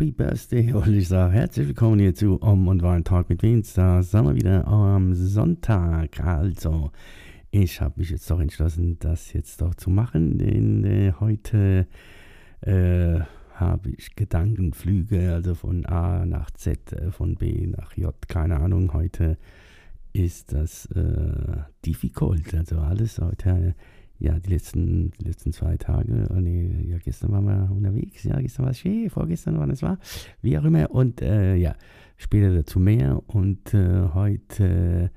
Happy Birthday, wollte ich sagen. Herzlich willkommen hier zu Om und Wein Talk mit. Da sind wir wieder am Sonntag. Also, ich habe mich jetzt doch entschlossen, das jetzt doch zu machen, denn äh, heute äh, habe ich Gedankenflüge, also von A nach Z, äh, von B nach J, keine Ahnung. Heute ist das äh, difficult, also alles heute ja, die letzten, die letzten zwei Tage, oh nee, ja, gestern waren wir unterwegs, ja, gestern war es schön, vorgestern wann es war, wie auch immer. Und äh, ja, später dazu mehr. Und äh, heute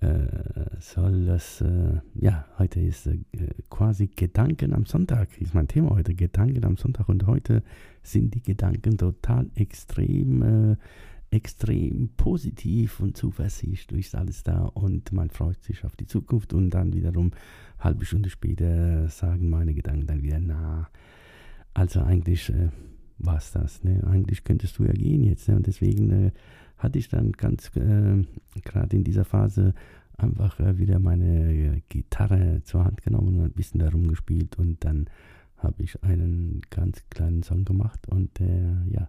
äh, soll das, äh, ja, heute ist äh, quasi Gedanken am Sonntag, ist mein Thema heute, Gedanken am Sonntag. Und heute sind die Gedanken total extrem extrem positiv und zuversichtlich ist alles da und man freut sich auf die Zukunft und dann wiederum halbe Stunde später sagen meine Gedanken dann wieder, na, also eigentlich äh, war es das, ne? eigentlich könntest du ja gehen jetzt ne? und deswegen äh, hatte ich dann ganz äh, gerade in dieser Phase einfach äh, wieder meine Gitarre zur Hand genommen und ein bisschen darum gespielt und dann habe ich einen ganz kleinen Song gemacht und der, ja,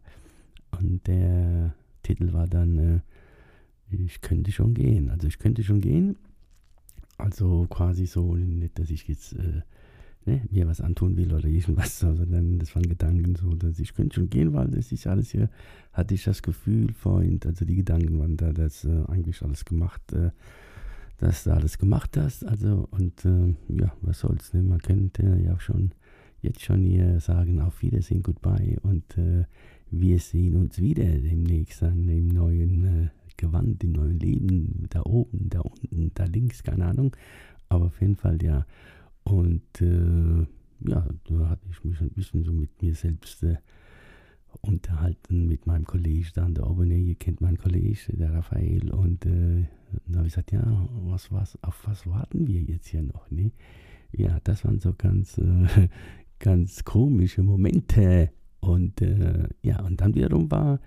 und der Titel war dann, äh, ich könnte schon gehen. Also ich könnte schon gehen. Also quasi so, nicht, dass ich jetzt äh, ne, mir was antun will oder irgendwas, sondern das waren Gedanken so, dass ich könnte schon gehen, weil das ist alles hier, hatte ich das Gefühl vorhin, also die Gedanken waren da, dass äh, eigentlich alles gemacht, äh, dass du alles gemacht hast, also und äh, ja, was soll's, ne? man könnte ja auch schon jetzt schon hier sagen, auf Wiedersehen, goodbye und äh, wir sehen uns wieder demnächst an dem neuen äh, Gewand, im neuen Leben, da oben, da unten, da links, keine Ahnung. Aber auf jeden Fall ja. Und äh, ja, da hatte ich mich ein bisschen so mit mir selbst äh, unterhalten, mit meinem Kollegen da an der Oberne. Ihr kennt meinen Kollegen, der Raphael. Und äh, dann habe ich gesagt, ja, was, was, auf was warten wir jetzt hier noch? Ne? Ja, das waren so ganz, äh, ganz komische Momente und äh, ja, und dann wiederum war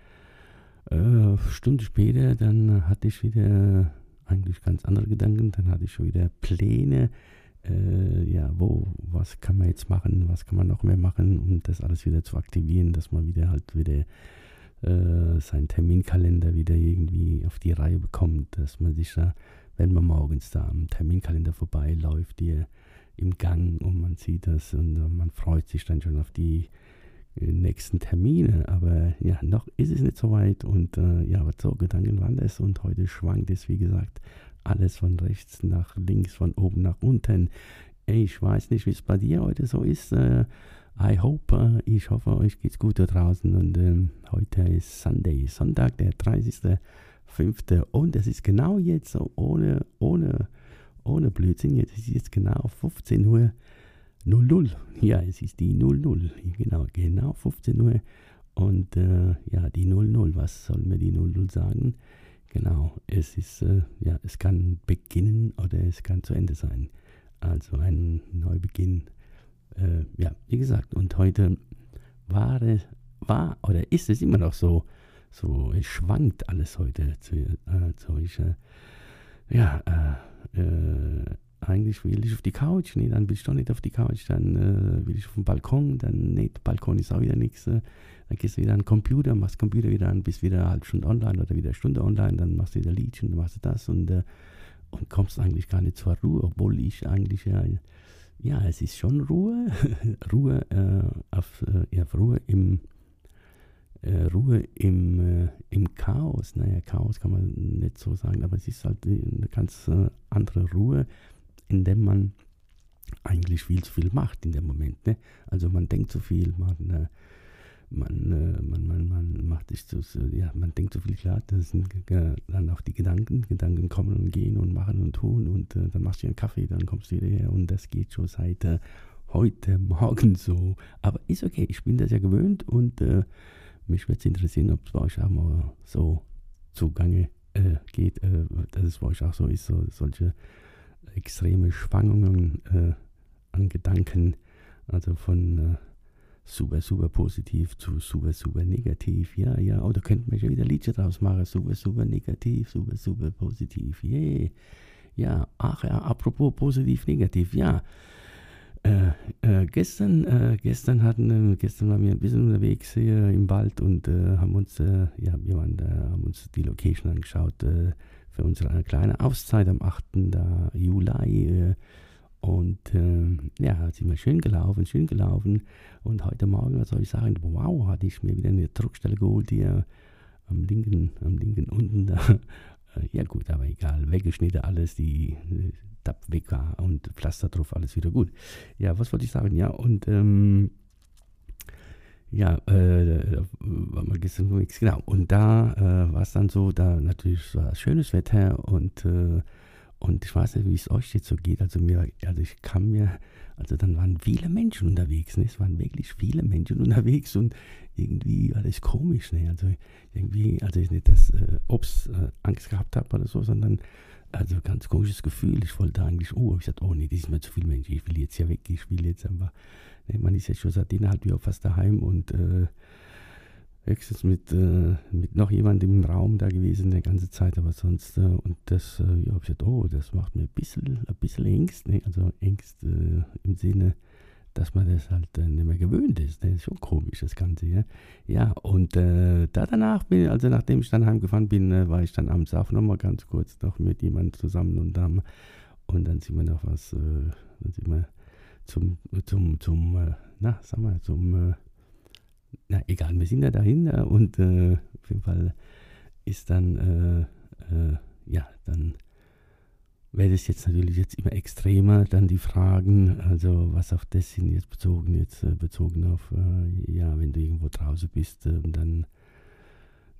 äh, Stunde später, dann hatte ich wieder eigentlich ganz andere Gedanken, dann hatte ich schon wieder Pläne, äh, ja, wo, was kann man jetzt machen, was kann man noch mehr machen, um das alles wieder zu aktivieren, dass man wieder halt wieder äh, seinen Terminkalender wieder irgendwie auf die Reihe bekommt, dass man sich da, wenn man morgens da am Terminkalender vorbeiläuft, hier im Gang und man sieht das und äh, man freut sich dann schon auf die nächsten Termine. Aber ja, noch ist es nicht so weit. Und äh, ja, was so Gedanken waren das. Und heute schwankt es, wie gesagt, alles von rechts nach links, von oben nach unten. Ich weiß nicht, wie es bei dir heute so ist. Äh, I hope, äh, ich hoffe, euch geht's gut da draußen. Und ähm, heute ist Sunday, Sonntag, der 30.05. Und es ist genau jetzt so, ohne, ohne, ohne Blödsinn, jetzt ist jetzt genau 15 Uhr 00. Ja, es ist die 00. Genau, genau 15 Uhr. Und äh, ja, die 00. Was soll mir die 00 sagen? Genau, es ist, äh, ja, es kann beginnen oder es kann zu Ende sein. Also ein Neubeginn. Äh, ja, wie gesagt, und heute war es, war oder ist es immer noch so, so, es schwankt alles heute. Zu, äh, zu ich, äh, ja, äh, äh eigentlich will ich auf die Couch, nee, dann will ich doch nicht auf die Couch, dann äh, will ich auf den Balkon, dann, nee, Balkon ist auch wieder nichts. Äh, dann gehst du wieder an den Computer, machst Computer wieder an, bist wieder eine halbe Stunde online oder wieder eine Stunde online, dann machst du wieder Liedchen, dann machst du das und, äh, und kommst eigentlich gar nicht zur Ruhe, obwohl ich eigentlich ja, ja, es ist schon Ruhe, Ruhe, äh, auf, äh, ja, Ruhe im, äh, Ruhe im, im Chaos. Naja, Chaos kann man nicht so sagen, aber es ist halt eine ganz andere Ruhe in dem man eigentlich viel zu viel macht in dem Moment. Ne? Also man denkt zu viel, man, äh, man, äh, man, man, man macht sich zu, ja, man denkt zu viel klar, das sind dann auch die Gedanken, Gedanken kommen und gehen und machen und tun und äh, dann machst du einen Kaffee, dann kommst du wieder her und das geht schon seit äh, heute Morgen so. Aber ist okay, ich bin das ja gewöhnt und äh, mich würde es interessieren, ob es bei euch auch mal so zugange äh, geht, dass es bei euch auch so ist, so, solche extreme Schwangungen äh, an Gedanken, also von äh, super, super positiv zu super, super negativ. Ja, ja, oh, könnten wir schon wieder Liedchen draus machen. Super, super negativ, super, super positiv. Yeah. Ja, ach ja, apropos positiv, negativ, ja. Äh, äh, gestern, äh, gestern hatten, äh, gestern waren wir ein bisschen unterwegs hier im Wald und äh, haben uns, äh, ja, wir waren da, haben uns die Location angeschaut für unsere kleine Auszeit am 8. Juli. und ja, sind wir schön gelaufen, schön gelaufen. Und heute Morgen, was soll ich sagen, wow, hatte ich mir wieder eine Druckstelle geholt hier am linken, am linken unten da. ja gut, aber egal, weggeschnitten alles, die Tab weg war und Pflaster drauf, alles wieder gut. Ja, was wollte ich sagen? Ja, und ähm, ja, äh, war mal gestern unterwegs, genau. Und da äh, war es dann so, da natürlich war schönes Wetter und, äh, und ich weiß nicht, wie es euch jetzt so geht. Also mir, also ich kam mir, also dann waren viele Menschen unterwegs, ne? Es waren wirklich viele Menschen unterwegs und irgendwie war das komisch, ne? Also irgendwie, also ich nicht, dass äh, Obst äh, Angst gehabt habe oder so, sondern also ganz komisches Gefühl. Ich wollte eigentlich, oh, ich sagte, oh nee, das ist mir zu viel Mensch, ich will jetzt hier weg, ich will jetzt einfach. Man ist ja schon seit eineinhalb Jahren fast daheim und äh, höchstens mit, äh, mit noch jemandem im Raum da gewesen die ganze Zeit, aber sonst, äh, und das, äh, ja, ich gesagt, oh, das macht mir ein bisschen, ein bisschen Ängste, ne? also Ängste äh, im Sinne, dass man das halt äh, nicht mehr gewöhnt ist. Das ist schon komisch, das Ganze. Ja, ja und äh, da danach bin also nachdem ich dann heimgefahren bin, war ich dann abends auch nochmal ganz kurz noch mit jemandem zusammen und, haben, und dann sind wir noch was, dann sind wir zum, zum, zum, äh, na, sag mal, zum, äh, na egal, wir sind ja dahin und auf jeden Fall ist dann, ja, dann wird es jetzt natürlich jetzt immer extremer, dann die Fragen, also was auf das sind jetzt bezogen, jetzt äh, bezogen auf, äh, ja, wenn du irgendwo draußen bist äh, und dann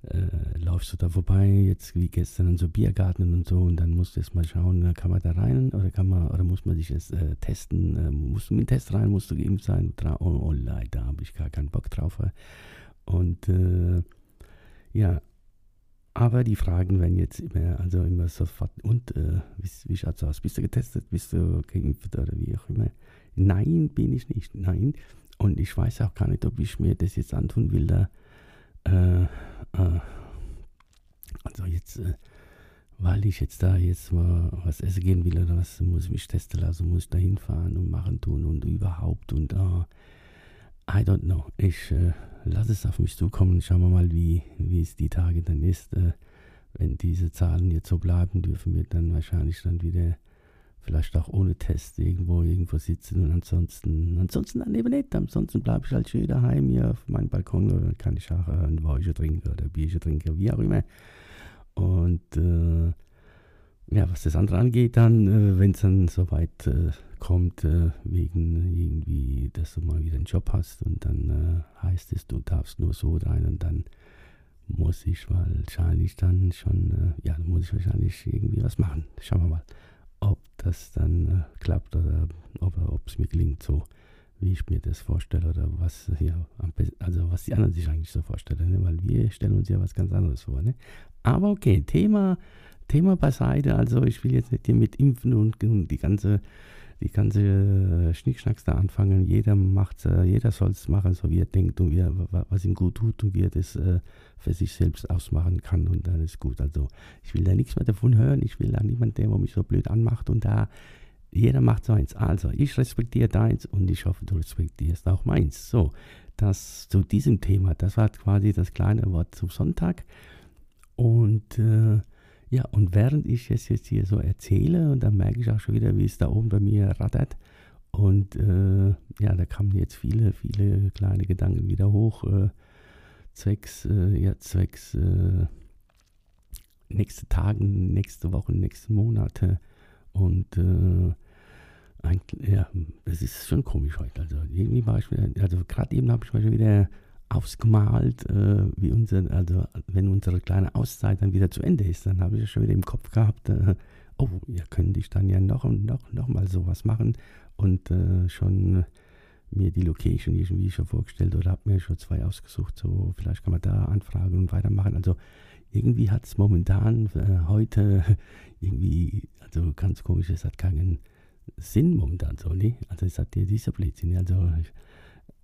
äh, läufst du da vorbei, jetzt wie gestern an so Biergarten und so und dann musst du jetzt mal schauen, äh, kann man da rein oder kann man, oder muss man sich jetzt äh, testen, musst du mit dem Test rein, musst du geimpft sein, oh, oh da habe ich gar keinen Bock drauf. Und ja, aber die Fragen werden jetzt immer, also immer sofort, und äh, wie, wie schaut es aus? Bist du getestet? Bist du geimpft oder wie auch immer? Nein, bin ich nicht. Nein. Und ich weiß auch gar nicht, ob ich mir das jetzt antun will, da, äh, äh, also jetzt, äh, weil ich jetzt da jetzt mal was essen gehen will oder was, muss ich mich testen lassen, muss ich da hinfahren und machen tun und überhaupt und, uh, I don't know. Ich, äh, lass es auf mich zukommen. Schauen wir mal, wie, wie es die Tage dann ist. Äh, wenn diese Zahlen jetzt so bleiben, dürfen wir dann wahrscheinlich dann wieder vielleicht auch ohne Test irgendwo irgendwo sitzen und ansonsten ansonsten dann eben nicht. Ansonsten bleibe ich halt schön daheim hier auf meinem Balkon oder kann ich auch äh, ein Wein trinken oder ein Bierchen trinken, wie auch immer. Und äh, ja, was das andere angeht, dann, äh, wenn es dann soweit äh, kommt, äh, wegen irgendwie, dass du mal wieder einen Job hast und dann äh, heißt es, du darfst nur so rein und dann muss ich wahrscheinlich dann schon, äh, ja, dann muss ich wahrscheinlich irgendwie was machen. Schauen wir mal, ob das dann äh, klappt oder ob es mir gelingt, so wie ich mir das vorstelle oder was ja, also was die anderen sich eigentlich so vorstellen, ne? weil wir stellen uns ja was ganz anderes vor. Ne? Aber okay, Thema Thema beiseite. Also ich will jetzt nicht hier mit Impfen und, und die ganze, die ganze äh, Schnickschnacks da anfangen. Jeder macht äh, jeder soll es machen, so wie er denkt und wie er, was ihm gut tut und wie er das äh, für sich selbst ausmachen kann und dann ist gut. Also ich will da nichts mehr davon hören. Ich will da niemanden, der mich so blöd anmacht und da jeder macht so eins. Also ich respektiere deins und ich hoffe, du respektierst auch meins. So, das zu diesem Thema. Das war quasi das kleine Wort zum Sonntag. Und äh, ja, und während ich es jetzt hier so erzähle, und dann merke ich auch schon wieder, wie es da oben bei mir rattert. Und äh, ja, da kamen jetzt viele, viele kleine Gedanken wieder hoch. Äh, zwecks, äh, ja, zwecks äh, nächste Tagen, nächste Wochen, nächste Monate. Und äh, eigentlich, ja, es ist schon komisch heute. Also irgendwie war ich wieder, also gerade eben habe ich mal wieder ausgemalt, äh, wie unser, also wenn unsere kleine Auszeit dann wieder zu Ende ist, dann habe ich schon wieder im Kopf gehabt, äh, oh, ja, könnte ich dann ja noch und noch, noch mal sowas machen und äh, schon mir die Location irgendwie schon vorgestellt oder habe mir schon zwei ausgesucht, so vielleicht kann man da anfragen und weitermachen. Also irgendwie hat es momentan äh, heute irgendwie, also ganz komisch, es hat keinen Sinn momentan so, ne? Also es hat ja dieser Blödsinn. Also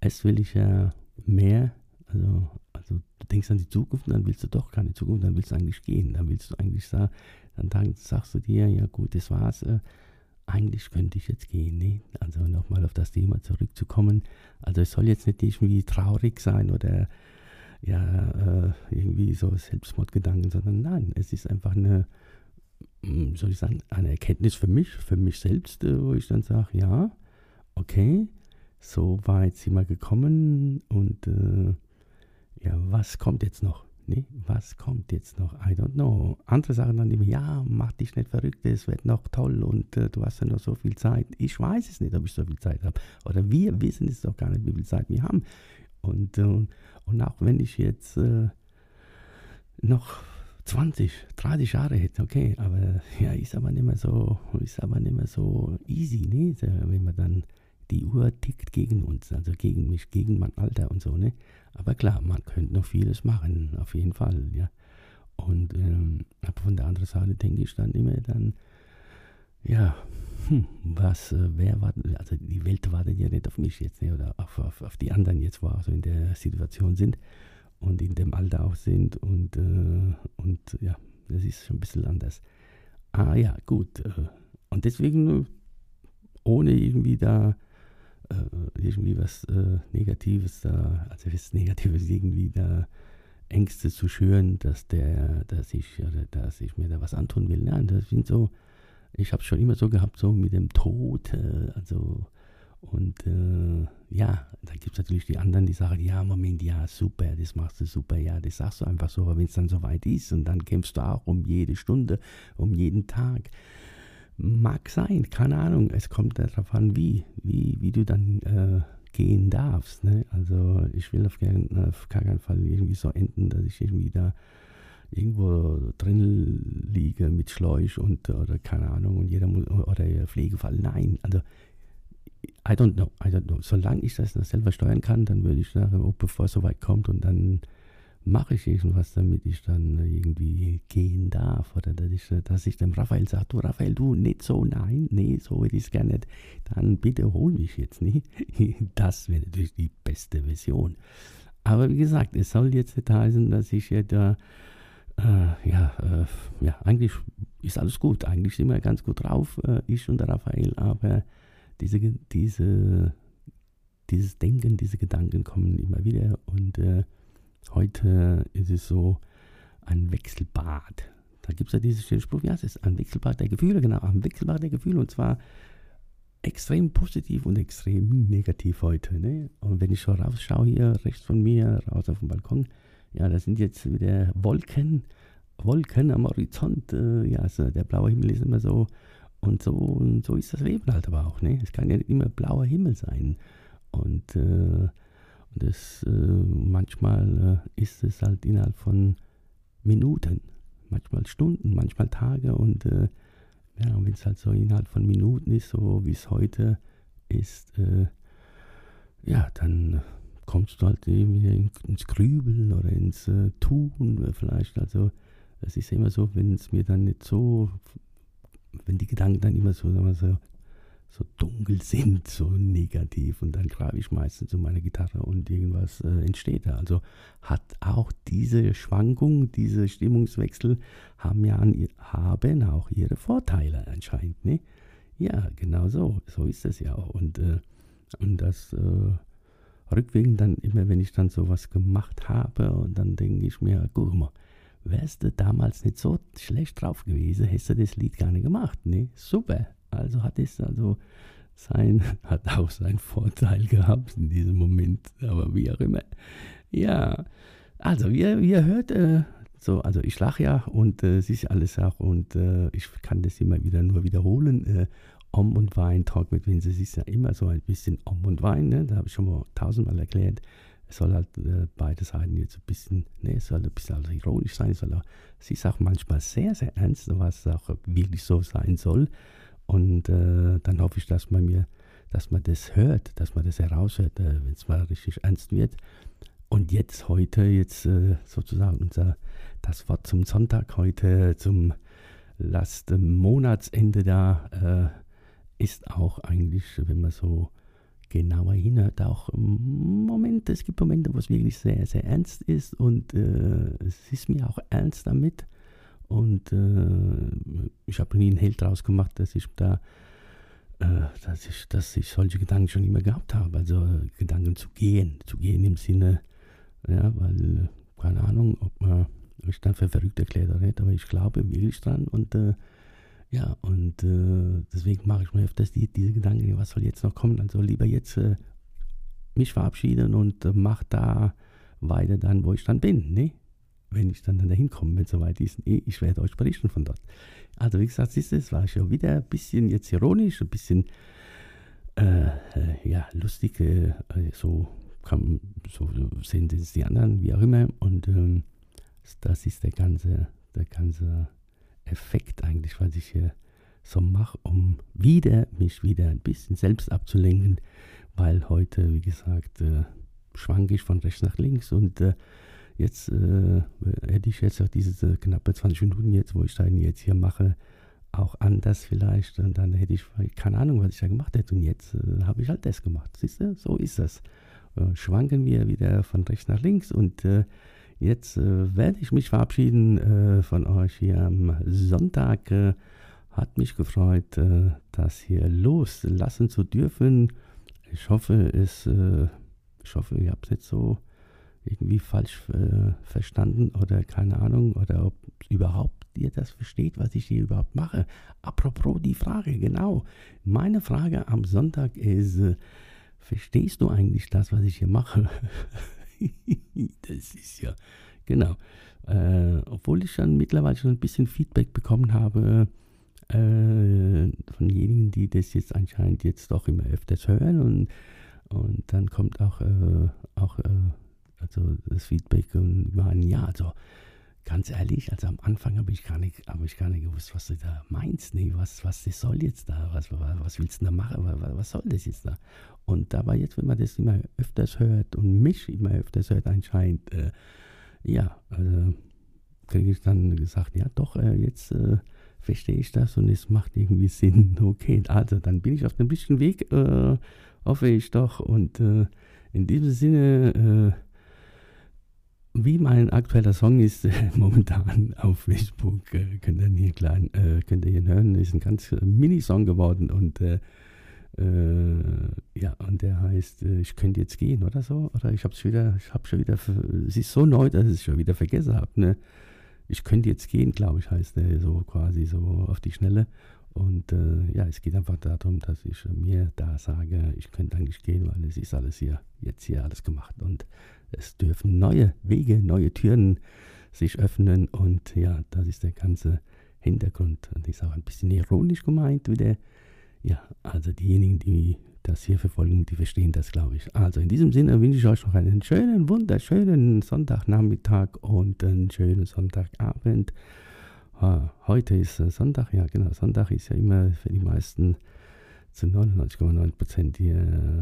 es will ich ja mehr, also, also du denkst an die Zukunft, dann willst du doch keine Zukunft, dann willst du eigentlich gehen, dann willst du eigentlich sagen, dann sagst du dir, ja gut, das war's, äh, eigentlich könnte ich jetzt gehen. Ne? Also nochmal auf das Thema zurückzukommen. Also es soll jetzt nicht irgendwie traurig sein oder ja, äh, irgendwie so Selbstmordgedanken, sondern nein, es ist einfach eine, hm, soll ich sagen, eine Erkenntnis für mich, für mich selbst, äh, wo ich dann sage, ja, okay, so weit sind wir gekommen und äh, ja, was kommt jetzt noch? Nee, was kommt jetzt noch? I don't know. Andere sagen dann immer, ja, mach dich nicht verrückt, es wird noch toll und äh, du hast ja noch so viel Zeit. Ich weiß es nicht, ob ich so viel Zeit habe. Oder wir wissen es doch gar nicht, wie viel Zeit wir haben. Und, äh, und auch wenn ich jetzt äh, noch 20, 30 Jahre hätte, okay, aber ja, ist aber nicht mehr so, ist aber nicht mehr so easy, ne? Wenn man dann die Uhr tickt gegen uns, also gegen mich, gegen mein Alter und so, ne? Aber klar, man könnte noch vieles machen, auf jeden Fall, ja. Und ähm, aber von der anderen Seite denke ich dann immer dann, ja, hm, was, äh, wer war, also die Welt wartet ja nicht auf mich jetzt, ne, oder auf, auf, auf die anderen jetzt, wo auch so in der Situation sind und in dem Alter auch sind und, äh, und ja, das ist schon ein bisschen anders. Ah ja, gut. Äh, und deswegen, ohne irgendwie da äh, irgendwie was äh, Negatives da, also was Negatives irgendwie da Ängste zu schüren, dass der, dass ich, dass ich mir da was antun will. Nein, das sind so, ich habe es schon immer so gehabt, so mit dem Tod, äh, also und äh, ja, da gibt es natürlich die anderen, die sagen, ja, Moment, ja, super, das machst du super, ja, das sagst du einfach so, aber wenn es dann soweit ist und dann kämpfst du auch um jede Stunde, um jeden Tag, Mag sein, keine Ahnung. Es kommt darauf an, wie, wie, wie du dann äh, gehen darfst. Ne? Also ich will auf keinen, auf keinen Fall irgendwie so enden, dass ich irgendwie da irgendwo drin liege mit Schläuch und oder keine Ahnung und jeder muss, oder Pflegefall. Nein, also I don't know, I don't know. Solange ich das selber steuern kann, dann würde ich sagen, oh, bevor es so weit kommt und dann mache ich irgendwas, damit ich dann irgendwie gehen darf. Oder dass ich, dass ich dem Raphael sage, du Raphael, du nicht so, nein, nee, so hätte ich es gerne nicht. Dann bitte hol mich jetzt nicht. Das wäre natürlich die beste Version. Aber wie gesagt, es soll jetzt nicht heißen, dass ich ja da, äh, ja, äh, ja, eigentlich ist alles gut. Eigentlich sind wir ganz gut drauf, äh, ich und der Raphael. Aber diese, diese, dieses Denken, diese Gedanken kommen immer wieder und äh, Heute ist es so ein Wechselbad. Da gibt es ja diesen Spruch, ja, es ist ein Wechselbad der Gefühle, genau, ein Wechselbad der Gefühle und zwar extrem positiv und extrem negativ heute. Ne? Und wenn ich so rausschaue hier rechts von mir, raus auf dem Balkon, ja, da sind jetzt wieder Wolken, Wolken am Horizont. Äh, ja, also der blaue Himmel ist immer so und so und so ist das Leben halt aber auch. Ne? Es kann ja nicht immer blauer Himmel sein. Und äh, das, äh, manchmal äh, ist es halt innerhalb von Minuten, manchmal Stunden, manchmal Tage und äh, ja, wenn es halt so innerhalb von Minuten ist, so wie es heute ist, äh, ja, dann kommst du halt eben ins Grübeln oder ins äh, Tun vielleicht. Also das ist immer so, wenn es mir dann nicht so, wenn die Gedanken dann immer so, so so dunkel sind, so negativ. Und dann greife ich meistens zu meiner Gitarre und irgendwas äh, entsteht da. Also hat auch diese Schwankung, diese Stimmungswechsel haben ja an, haben auch ihre Vorteile anscheinend. Ne? Ja, genau so. So ist es ja auch. Und, äh, und das äh, rückwirkend dann immer, wenn ich dann sowas gemacht habe, und dann denke ich mir, guck mal, wärst du damals nicht so schlecht drauf gewesen, hättest du das Lied gar nicht gemacht. Ne? Super. Also hat es also sein, hat auch seinen Vorteil gehabt in diesem Moment, aber wie auch immer. Ja, also wie, wie ihr hört, äh, so, also ich lache ja und äh, es ist alles auch und äh, ich kann das immer wieder nur wiederholen. Äh, Om und Wein, Talk mit Vince, es ist ja immer so ein bisschen Om und Wein, ne? da habe ich schon mal tausendmal erklärt. Es soll halt äh, beide Seiten jetzt ein bisschen, ne, es soll ein bisschen also ironisch sein, es, soll auch, es ist auch manchmal sehr, sehr ernst, was auch wirklich so sein soll. Und äh, dann hoffe ich, dass man mir, dass man das hört, dass man das heraushört, äh, wenn es mal richtig ernst wird. Und jetzt heute, jetzt äh, sozusagen unser das Wort zum Sonntag heute, zum Last Monatsende da, äh, ist auch eigentlich, wenn man so genauer hinhört, auch Momente, es gibt Momente, wo es wirklich sehr, sehr ernst ist und äh, es ist mir auch ernst damit. Und äh, ich habe nie einen Held draus gemacht, dass ich da, äh, dass, ich, dass ich solche Gedanken schon immer gehabt habe. Also Gedanken zu gehen, zu gehen im Sinne, ja, weil, keine Ahnung, ob man mich dann für verrückt erklärt oder nicht, aber ich glaube wirklich dran und äh, ja, und äh, deswegen mache ich mir öfters die, diese Gedanken, was soll jetzt noch kommen? Also lieber jetzt äh, mich verabschieden und äh, mach da weiter dann, wo ich dann bin, ne? Wenn ich dann, dahin komme, wenn es soweit ist, nee, ich werde euch berichten von dort. Also wie gesagt, siehst du, es war schon wieder ein bisschen jetzt ironisch, ein bisschen äh, äh, ja, lustig, äh, so, kann, so sehen es die anderen, wie auch immer. Und ähm, das ist der ganze, der ganze Effekt eigentlich, was ich hier so mache, um wieder mich wieder ein bisschen selbst abzulenken, weil heute, wie gesagt, äh, schwanke ich von rechts nach links und äh, jetzt äh, hätte ich jetzt auch diese äh, knappe 20 Minuten jetzt, wo ich dann jetzt hier mache, auch anders vielleicht und dann hätte ich keine Ahnung, was ich da gemacht hätte und jetzt äh, habe ich halt das gemacht. Siehst du, so ist das. Äh, schwanken wir wieder von rechts nach links und Jetzt äh, werde ich mich verabschieden äh, von euch hier am Sonntag. Äh, hat mich gefreut, äh, das hier loslassen zu dürfen. Ich hoffe, es, äh, ich hoffe, ihr habt es jetzt so irgendwie falsch äh, verstanden oder keine Ahnung oder ob überhaupt ihr das versteht, was ich hier überhaupt mache. Apropos die Frage, genau. Meine Frage am Sonntag ist, verstehst du eigentlich das, was ich hier mache? das ist ja, genau. Äh, obwohl ich schon mittlerweile schon ein bisschen Feedback bekommen habe äh, von denjenigen, die das jetzt anscheinend jetzt doch immer öfters hören und, und dann kommt auch, äh, auch äh, also das Feedback und immer ein Ja, also ganz ehrlich, also am Anfang habe ich gar nicht, ich gar nicht gewusst, was du da meinst, nee, was, was das soll jetzt da, was, was willst du da machen, was, was soll das jetzt da? Und dabei jetzt, wenn man das immer öfters hört und mich immer öfters hört anscheinend, äh, ja, also kriege ich dann gesagt, ja doch, äh, jetzt äh, verstehe ich das und es macht irgendwie Sinn, okay, also dann bin ich auf dem richtigen Weg, äh, hoffe ich doch. Und äh, in diesem Sinne, äh, wie mein aktueller Song ist äh, momentan auf Facebook, äh, könnt, ihr hier klein, äh, könnt ihr hier hören, ist ein ganz äh, Mini-Song geworden und äh, äh, ja, und der heißt Ich könnte jetzt gehen oder so. Oder ich hab's wieder, ich hab schon wieder, es ist so neu, dass ich es schon wieder vergessen habe. Ne? Ich könnte jetzt gehen, glaube ich, heißt der so quasi so auf die Schnelle. Und ja, es geht einfach darum, dass ich mir da sage, ich könnte eigentlich gehen, weil es ist alles hier, jetzt hier alles gemacht. Und es dürfen neue Wege, neue Türen sich öffnen und ja, das ist der ganze Hintergrund. Und ist auch ein bisschen ironisch gemeint wieder. Ja, also diejenigen, die das hier verfolgen, die verstehen das, glaube ich. Also in diesem Sinne wünsche ich euch noch einen schönen, wunderschönen Sonntagnachmittag und einen schönen Sonntagabend. Ah, heute ist Sonntag, ja genau, Sonntag ist ja immer für die meisten zu 99,9 Prozent, äh,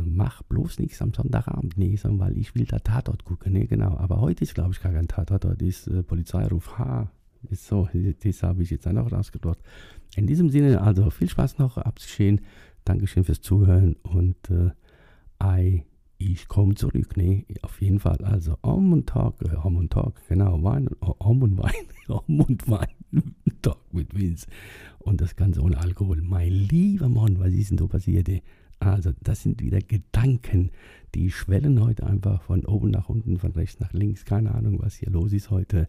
mach bloß nichts am Sonntagabend, nee, sondern weil ich will da Tatort gucken, nee, genau. Aber heute ist, glaube ich, gar kein Tatort, heute ist äh, Polizeiruf H. Ist so, das habe ich jetzt auch noch rausgedrückt. In diesem Sinne, also viel Spaß noch abzuschehen. Dankeschön fürs Zuhören und äh, I, ich komme zurück, nee, auf jeden Fall. Also Om und Talk, äh, Om und Talk, genau, Wein, Om und Wein, Om und Wein, Talk mit Vince. Und das Ganze ohne Alkohol. Mein lieber Mann, was ist denn da passiert? Also, das sind wieder Gedanken, die schwellen heute einfach von oben nach unten, von rechts nach links. Keine Ahnung, was hier los ist heute.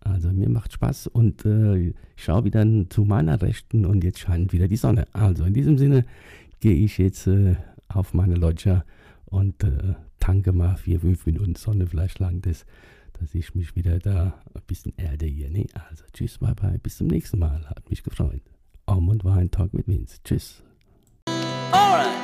Also, mir macht Spaß und äh, ich schaue wieder zu meiner Rechten und jetzt scheint wieder die Sonne. Also, in diesem Sinne gehe ich jetzt äh, auf meine Lodger und äh, tanke mal vier, fünf Minuten Sonne. Vielleicht lang das dass ich mich wieder da ein bisschen erde hier. Nee, also tschüss, bye bye, bis zum nächsten Mal. Hat mich gefreut. Arm und Wein, Talk mit Vince. Tschüss. Alright.